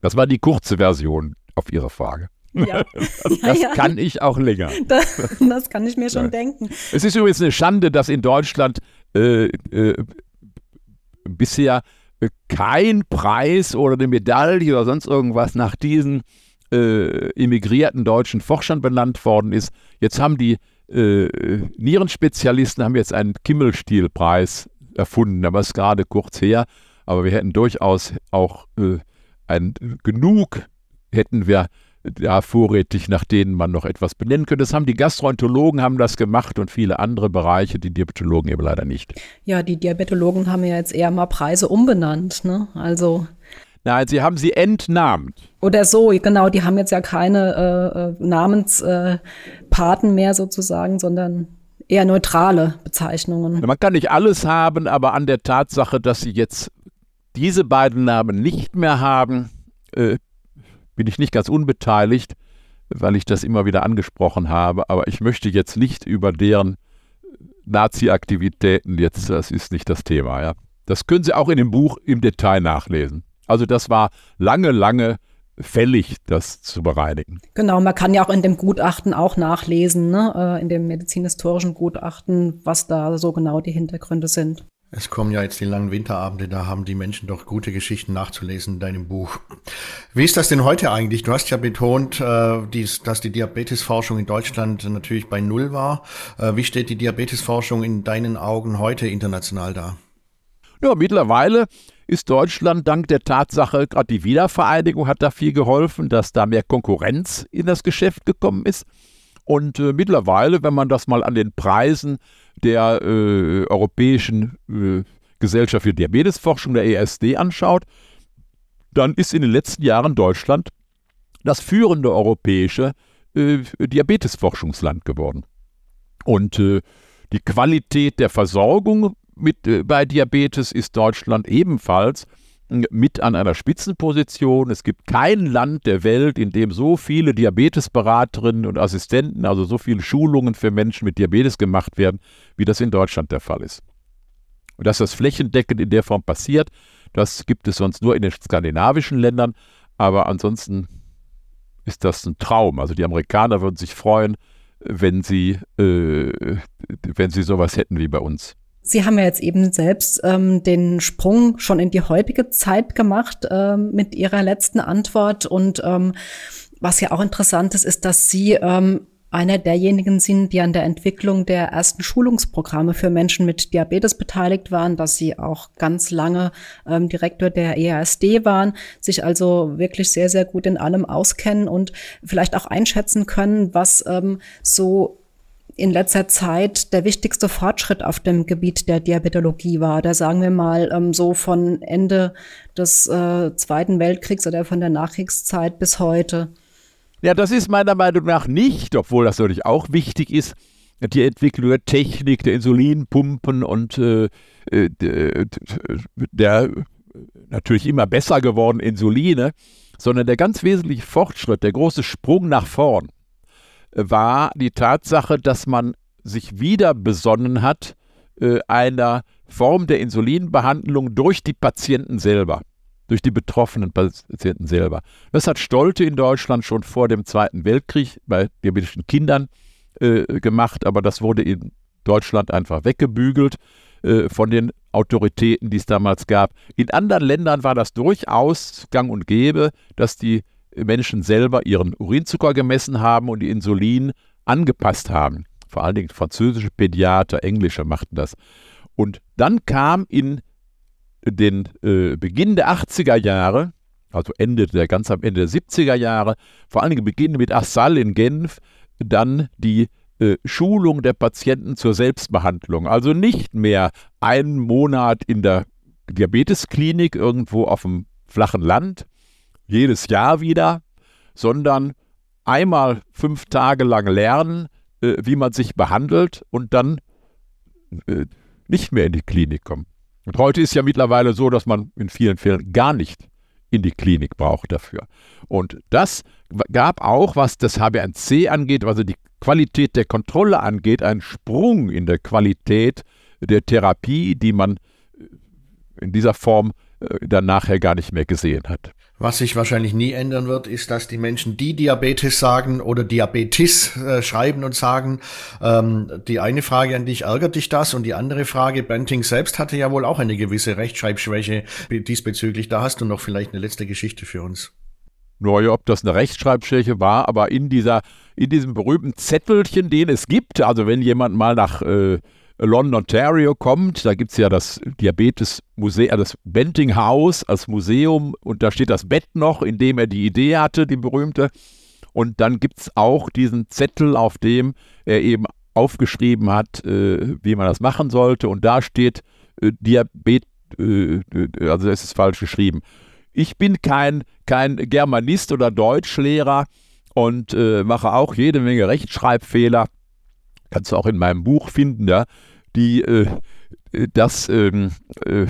Das war die kurze Version auf Ihre Frage. Ja. Das, das ja, ja. kann ich auch länger. Das, das kann ich mir schon denken. Es ist übrigens eine Schande, dass in Deutschland äh, äh, bisher kein Preis oder eine Medaille oder sonst irgendwas nach diesen äh, emigrierten deutschen Forschern benannt worden ist. Jetzt haben die äh, Nierenspezialisten haben jetzt einen Kimmelstielpreis erfunden, aber ist gerade kurz her. Aber wir hätten durchaus auch äh, ein, genug hätten wir ja, vorrätig, nach denen man noch etwas benennen könnte. Das haben die Gastroenterologen haben das gemacht und viele andere Bereiche, die Diabetologen eben leider nicht. Ja, die Diabetologen haben ja jetzt eher mal Preise umbenannt, ne? Also Nein, sie haben sie entnahmt. Oder so, genau, die haben jetzt ja keine äh, äh Namenspaten äh, mehr sozusagen, sondern eher neutrale Bezeichnungen. Man kann nicht alles haben, aber an der Tatsache, dass sie jetzt diese beiden Namen nicht mehr haben, äh, bin ich nicht ganz unbeteiligt, weil ich das immer wieder angesprochen habe, aber ich möchte jetzt nicht über deren Nazi-Aktivitäten jetzt, das ist nicht das Thema, ja. Das können Sie auch in dem Buch im Detail nachlesen. Also das war lange, lange fällig, das zu bereinigen. Genau, man kann ja auch in dem Gutachten auch nachlesen, ne, äh, in dem medizinhistorischen Gutachten, was da so genau die Hintergründe sind. Es kommen ja jetzt die langen Winterabende, da haben die Menschen doch gute Geschichten nachzulesen in deinem Buch. Wie ist das denn heute eigentlich? Du hast ja betont, äh, dass die Diabetesforschung in Deutschland natürlich bei Null war. Äh, wie steht die Diabetesforschung in deinen Augen heute international da? Ja, mittlerweile ist Deutschland dank der Tatsache, gerade die Wiedervereinigung hat da viel geholfen, dass da mehr Konkurrenz in das Geschäft gekommen ist. Und äh, mittlerweile, wenn man das mal an den Preisen der äh, Europäischen äh, Gesellschaft für Diabetesforschung, der ESD, anschaut, dann ist in den letzten Jahren Deutschland das führende europäische äh, Diabetesforschungsland geworden. Und äh, die Qualität der Versorgung mit, äh, bei Diabetes ist Deutschland ebenfalls mit an einer Spitzenposition. Es gibt kein Land der Welt, in dem so viele Diabetesberaterinnen und Assistenten, also so viele Schulungen für Menschen mit Diabetes gemacht werden, wie das in Deutschland der Fall ist. Und dass das flächendeckend in der Form passiert, das gibt es sonst nur in den skandinavischen Ländern, aber ansonsten ist das ein Traum. Also die Amerikaner würden sich freuen, wenn sie, äh, wenn sie sowas hätten wie bei uns. Sie haben ja jetzt eben selbst ähm, den Sprung schon in die heutige Zeit gemacht ähm, mit Ihrer letzten Antwort. Und ähm, was ja auch interessant ist, ist, dass Sie ähm, einer derjenigen sind, die an der Entwicklung der ersten Schulungsprogramme für Menschen mit Diabetes beteiligt waren, dass sie auch ganz lange ähm, Direktor der EASD waren, sich also wirklich sehr, sehr gut in allem auskennen und vielleicht auch einschätzen können, was ähm, so in letzter Zeit der wichtigste Fortschritt auf dem Gebiet der Diabetologie war. Da sagen wir mal ähm, so von Ende des äh, Zweiten Weltkriegs oder von der Nachkriegszeit bis heute. Ja, das ist meiner Meinung nach nicht, obwohl das natürlich auch wichtig ist, die Entwicklung der Technik, der Insulinpumpen und äh, äh der natürlich immer besser geworden Insuline, sondern der ganz wesentliche Fortschritt, der große Sprung nach vorn, war die Tatsache, dass man sich wieder besonnen hat, äh, einer Form der Insulinbehandlung durch die Patienten selber durch die betroffenen Patienten selber. Das hat Stolte in Deutschland schon vor dem Zweiten Weltkrieg bei diabetischen Kindern äh, gemacht, aber das wurde in Deutschland einfach weggebügelt äh, von den Autoritäten, die es damals gab. In anderen Ländern war das durchaus gang und gäbe, dass die Menschen selber ihren Urinzucker gemessen haben und die Insulin angepasst haben. Vor allen Dingen französische Pädiater, englische machten das. Und dann kam in den äh, Beginn der 80er Jahre, also Ende der, ganz am Ende der 70er Jahre, vor allen Dingen Beginn mit Assal in Genf, dann die äh, Schulung der Patienten zur Selbstbehandlung. Also nicht mehr einen Monat in der Diabetesklinik irgendwo auf dem flachen Land, jedes Jahr wieder, sondern einmal fünf Tage lang lernen, äh, wie man sich behandelt und dann äh, nicht mehr in die Klinik kommen. Und heute ist ja mittlerweile so, dass man in vielen Fällen gar nicht in die Klinik braucht dafür. Und das gab auch, was das HbA1c angeht, also die Qualität der Kontrolle angeht, einen Sprung in der Qualität der Therapie, die man äh, in dieser Form dann nachher gar nicht mehr gesehen hat. Was sich wahrscheinlich nie ändern wird, ist, dass die Menschen, die Diabetes sagen oder Diabetes äh, schreiben und sagen, ähm, die eine Frage an dich, ärgert dich das? Und die andere Frage, Banting selbst hatte ja wohl auch eine gewisse Rechtschreibschwäche diesbezüglich. Da hast du noch vielleicht eine letzte Geschichte für uns. Naja, ob das eine Rechtschreibschwäche war, aber in dieser, in diesem berühmten Zettelchen, den es gibt, also wenn jemand mal nach äh, London, Ontario kommt, da gibt es ja das Diabetes-Museum, das Benting House als Museum und da steht das Bett noch, in dem er die Idee hatte, die berühmte. Und dann gibt es auch diesen Zettel, auf dem er eben aufgeschrieben hat, äh, wie man das machen sollte. Und da steht äh, Diabetes, äh, äh, also es ist falsch geschrieben. Ich bin kein, kein Germanist oder Deutschlehrer und äh, mache auch jede Menge Rechtschreibfehler. Kannst du auch in meinem Buch finden, ja die, äh, das ähm, äh,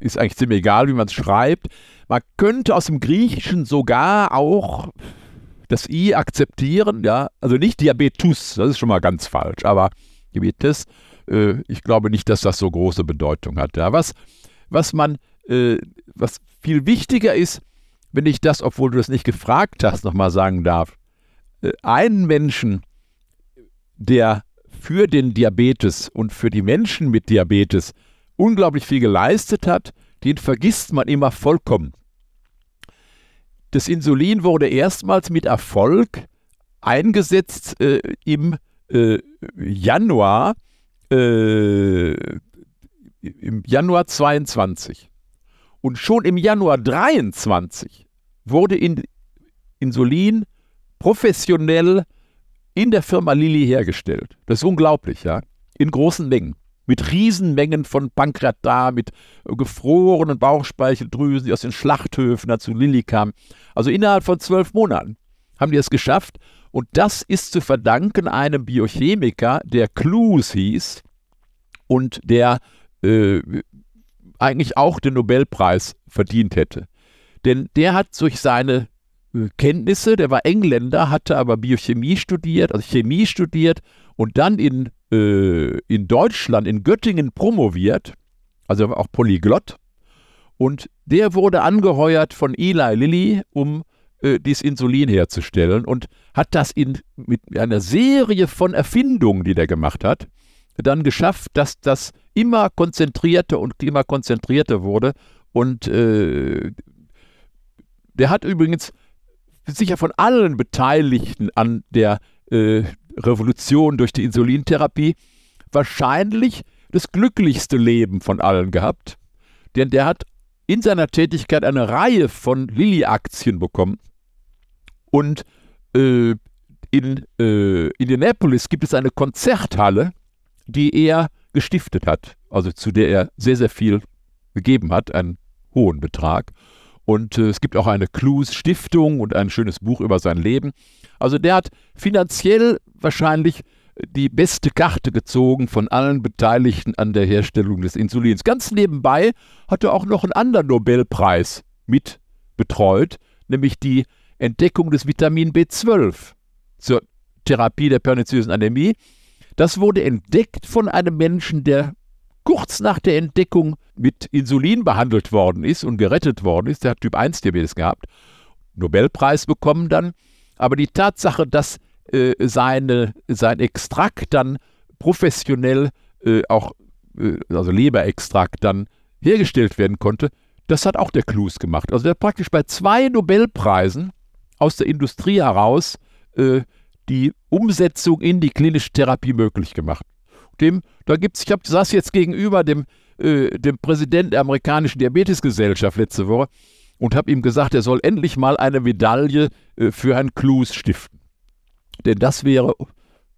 ist eigentlich ziemlich egal, wie man es schreibt. Man könnte aus dem Griechischen sogar auch das I akzeptieren, ja, also nicht Diabetes, das ist schon mal ganz falsch, aber Diabetes, äh, ich glaube nicht, dass das so große Bedeutung hat. Ja. Was, was man, äh, was viel wichtiger ist, wenn ich das, obwohl du das nicht gefragt hast, nochmal sagen darf, äh, einen Menschen, der für den Diabetes und für die Menschen mit Diabetes unglaublich viel geleistet hat, den vergisst man immer vollkommen. Das Insulin wurde erstmals mit Erfolg eingesetzt äh, im äh, Januar äh, im Januar 22 und schon im Januar 23 wurde in Insulin professionell in der Firma Lilly hergestellt. Das ist unglaublich, ja. In großen Mengen. Mit Riesenmengen von Pankreatar, mit gefrorenen Bauchspeicheldrüsen, die aus den Schlachthöfen dazu Lilly kamen. Also innerhalb von zwölf Monaten haben die es geschafft. Und das ist zu verdanken einem Biochemiker, der Clues hieß und der äh, eigentlich auch den Nobelpreis verdient hätte. Denn der hat durch seine Kenntnisse. Der war Engländer, hatte aber Biochemie studiert, also Chemie studiert und dann in, äh, in Deutschland, in Göttingen promoviert. Also auch Polyglott. Und der wurde angeheuert von Eli Lilly, um äh, dieses Insulin herzustellen und hat das in, mit einer Serie von Erfindungen, die der gemacht hat, dann geschafft, dass das immer konzentrierter und immer konzentrierter wurde. Und äh, der hat übrigens sicher von allen Beteiligten an der äh, Revolution durch die Insulintherapie wahrscheinlich das glücklichste Leben von allen gehabt. Denn der hat in seiner Tätigkeit eine Reihe von Lilly-Aktien bekommen. Und äh, in äh, Indianapolis gibt es eine Konzerthalle, die er gestiftet hat, also zu der er sehr, sehr viel gegeben hat, einen hohen Betrag. Und äh, es gibt auch eine Clues Stiftung und ein schönes Buch über sein Leben. Also der hat finanziell wahrscheinlich die beste Karte gezogen von allen Beteiligten an der Herstellung des Insulins. Ganz nebenbei hat er auch noch einen anderen Nobelpreis mit betreut, nämlich die Entdeckung des Vitamin B12 zur Therapie der perniziösen Anämie. Das wurde entdeckt von einem Menschen, der kurz nach der Entdeckung mit Insulin behandelt worden ist und gerettet worden ist. Der hat Typ 1 Diabetes gehabt. Nobelpreis bekommen dann. Aber die Tatsache, dass äh, seine, sein Extrakt dann professionell äh, auch, äh, also Leberextrakt dann hergestellt werden konnte, das hat auch der Klus gemacht. Also der hat praktisch bei zwei Nobelpreisen aus der Industrie heraus äh, die Umsetzung in die klinische Therapie möglich gemacht. Dem, da gibt's, ich hab, saß jetzt gegenüber dem, äh, dem Präsidenten der amerikanischen Diabetesgesellschaft letzte Woche und habe ihm gesagt, er soll endlich mal eine Medaille äh, für Herrn Klus stiften. Denn das wäre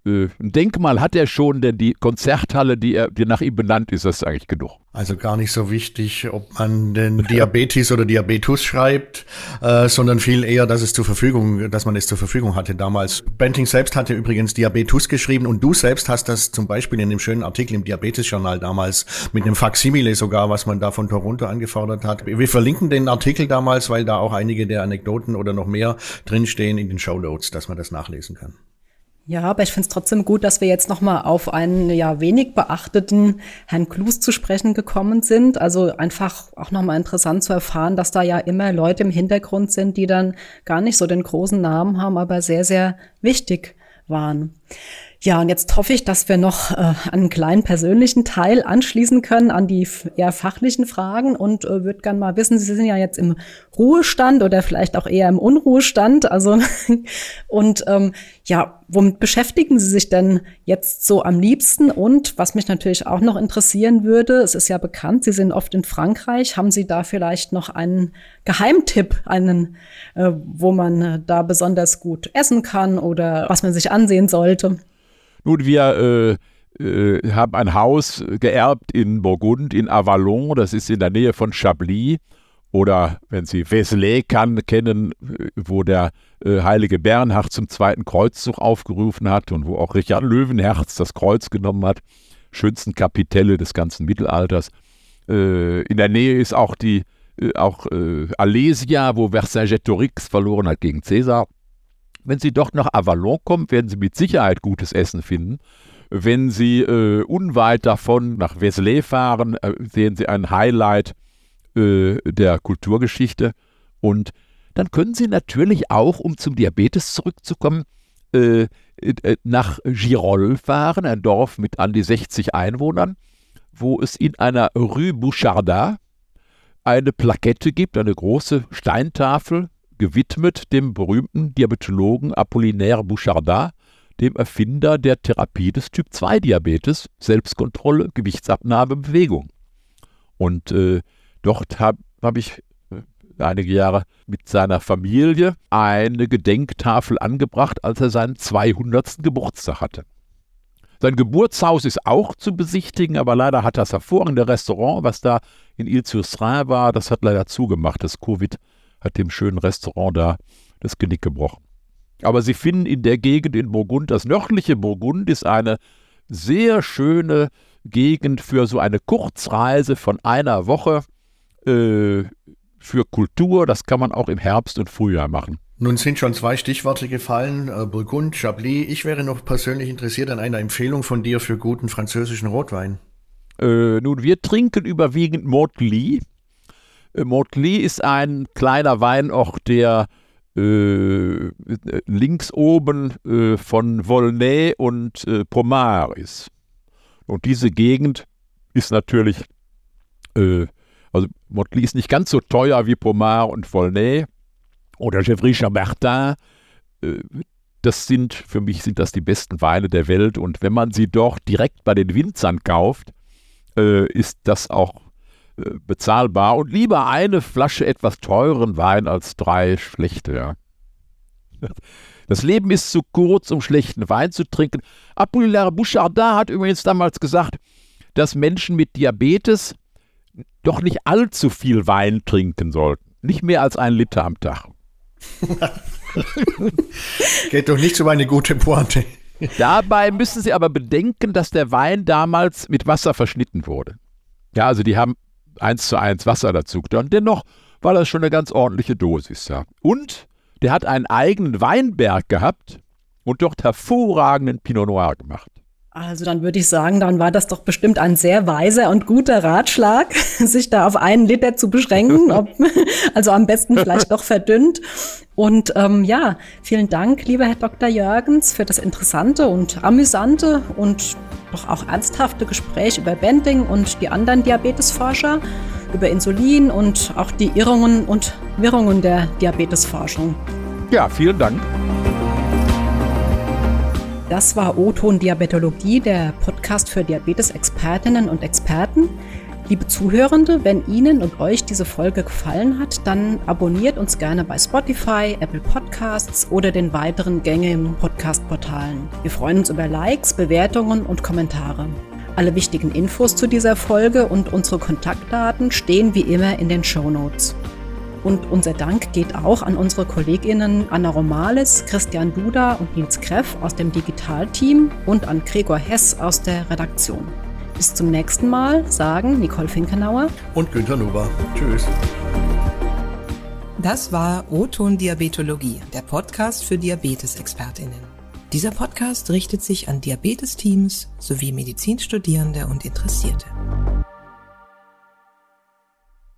äh, ein Denkmal hat er schon, denn die Konzerthalle, die, er, die nach ihm benannt ist, ist eigentlich genug. Also gar nicht so wichtig, ob man den Diabetes oder Diabetes schreibt, äh, sondern viel eher, dass es zur Verfügung, dass man es zur Verfügung hatte damals. Benting selbst hatte übrigens Diabetes geschrieben und du selbst hast das zum Beispiel in dem schönen Artikel im Diabetes-Journal damals mit einem Faximile sogar, was man da von Toronto angefordert hat. Wir verlinken den Artikel damals, weil da auch einige der Anekdoten oder noch mehr drinstehen in den Show Notes, dass man das nachlesen kann. Ja, aber ich finde es trotzdem gut, dass wir jetzt nochmal auf einen ja wenig beachteten Herrn Klus zu sprechen gekommen sind. Also einfach auch nochmal interessant zu erfahren, dass da ja immer Leute im Hintergrund sind, die dann gar nicht so den großen Namen haben, aber sehr, sehr wichtig waren. Ja, und jetzt hoffe ich, dass wir noch äh, einen kleinen persönlichen Teil anschließen können an die eher fachlichen Fragen und äh, würde gerne mal wissen, Sie sind ja jetzt im Ruhestand oder vielleicht auch eher im Unruhestand. Also und ähm, ja, womit beschäftigen Sie sich denn jetzt so am liebsten? Und was mich natürlich auch noch interessieren würde, es ist ja bekannt, Sie sind oft in Frankreich. Haben Sie da vielleicht noch einen Geheimtipp, einen, äh, wo man äh, da besonders gut essen kann oder was man sich ansehen sollte? Nun, wir äh, äh, haben ein Haus geerbt in Burgund, in Avalon, das ist in der Nähe von Chablis. Oder wenn Sie Vézelay kann, kennen, wo der äh, heilige Bernhard zum zweiten Kreuzzug aufgerufen hat und wo auch Richard Löwenherz das Kreuz genommen hat. Schönsten Kapitelle des ganzen Mittelalters. Äh, in der Nähe ist auch die äh, auch äh, Alesia, wo Vercingétorix verloren hat gegen Cäsar. Wenn Sie dort nach Avalon kommen, werden Sie mit Sicherheit gutes Essen finden. Wenn Sie äh, unweit davon nach Vézelay fahren, äh, sehen Sie ein Highlight äh, der Kulturgeschichte. Und dann können Sie natürlich auch, um zum Diabetes zurückzukommen, äh, äh, nach Girol fahren, ein Dorf mit an die 60 Einwohnern, wo es in einer Rue Bouchardin eine Plakette gibt, eine große Steintafel gewidmet dem berühmten Diabetologen Apollinaire Bouchardin, dem Erfinder der Therapie des Typ-2-Diabetes, Selbstkontrolle, Gewichtsabnahme, Bewegung. Und äh, dort habe hab ich äh, einige Jahre mit seiner Familie eine Gedenktafel angebracht, als er seinen 200. Geburtstag hatte. Sein Geburtshaus ist auch zu besichtigen, aber leider hat das hervorragende Restaurant, was da in Ile-sur-Seine war, das hat leider zugemacht. Das Covid hat dem schönen Restaurant da das Genick gebrochen. Aber Sie finden in der Gegend in Burgund, das nördliche Burgund ist eine sehr schöne Gegend für so eine Kurzreise von einer Woche äh, für Kultur. Das kann man auch im Herbst und Frühjahr machen. Nun sind schon zwei Stichworte gefallen, äh, Burgund, Chablis. Ich wäre noch persönlich interessiert an einer Empfehlung von dir für guten französischen Rotwein. Äh, nun, wir trinken überwiegend Montli. Äh, Montli ist ein kleiner Weinort, der äh, links oben äh, von Volnay und äh, Pomar ist. Und diese Gegend ist natürlich, äh, also Motley ist nicht ganz so teuer wie Pomar und Volnay oder Gevrey-Chambertin. Äh, das sind, für mich sind das die besten Weine der Welt. Und wenn man sie doch direkt bei den Winzern kauft, äh, ist das auch bezahlbar. Und lieber eine Flasche etwas teuren Wein als drei schlechte. Ja. Das Leben ist zu kurz, um schlechten Wein zu trinken. Apollinaire Bouchardin hat übrigens damals gesagt, dass Menschen mit Diabetes doch nicht allzu viel Wein trinken sollten. Nicht mehr als einen Liter am Tag. Geht doch nicht so eine gute Pointe. Dabei müssen Sie aber bedenken, dass der Wein damals mit Wasser verschnitten wurde. Ja, also die haben eins zu eins Wasser dazu getan. Dennoch war das schon eine ganz ordentliche Dosis. Ja. Und der hat einen eigenen Weinberg gehabt und dort hervorragenden Pinot Noir gemacht. Also dann würde ich sagen, dann war das doch bestimmt ein sehr weiser und guter Ratschlag, sich da auf einen Liter zu beschränken, ob, also am besten vielleicht doch verdünnt. Und ähm, ja, vielen Dank, lieber Herr Dr. Jörgens, für das interessante und amüsante und doch auch ernsthafte Gespräch über Bending und die anderen Diabetesforscher, über Insulin und auch die Irrungen und Wirrungen der Diabetesforschung. Ja, vielen Dank. Das war O-Ton Diabetologie, der Podcast für Diabetes-Expertinnen und Experten. Liebe Zuhörende, wenn Ihnen und euch diese Folge gefallen hat, dann abonniert uns gerne bei Spotify, Apple Podcasts oder den weiteren gängigen Podcast-Portalen. Wir freuen uns über Likes, Bewertungen und Kommentare. Alle wichtigen Infos zu dieser Folge und unsere Kontaktdaten stehen wie immer in den Show Notes. Und unser Dank geht auch an unsere KollegInnen Anna Romales, Christian Duda und Nils Kreff aus dem Digitalteam und an Gregor Hess aus der Redaktion. Bis zum nächsten Mal sagen Nicole Finkenauer und Günther Nuber. Tschüss. Das war O-Ton Diabetologie, der Podcast für Diabetesexpertinnen. Dieser Podcast richtet sich an Diabetesteams sowie Medizinstudierende und Interessierte.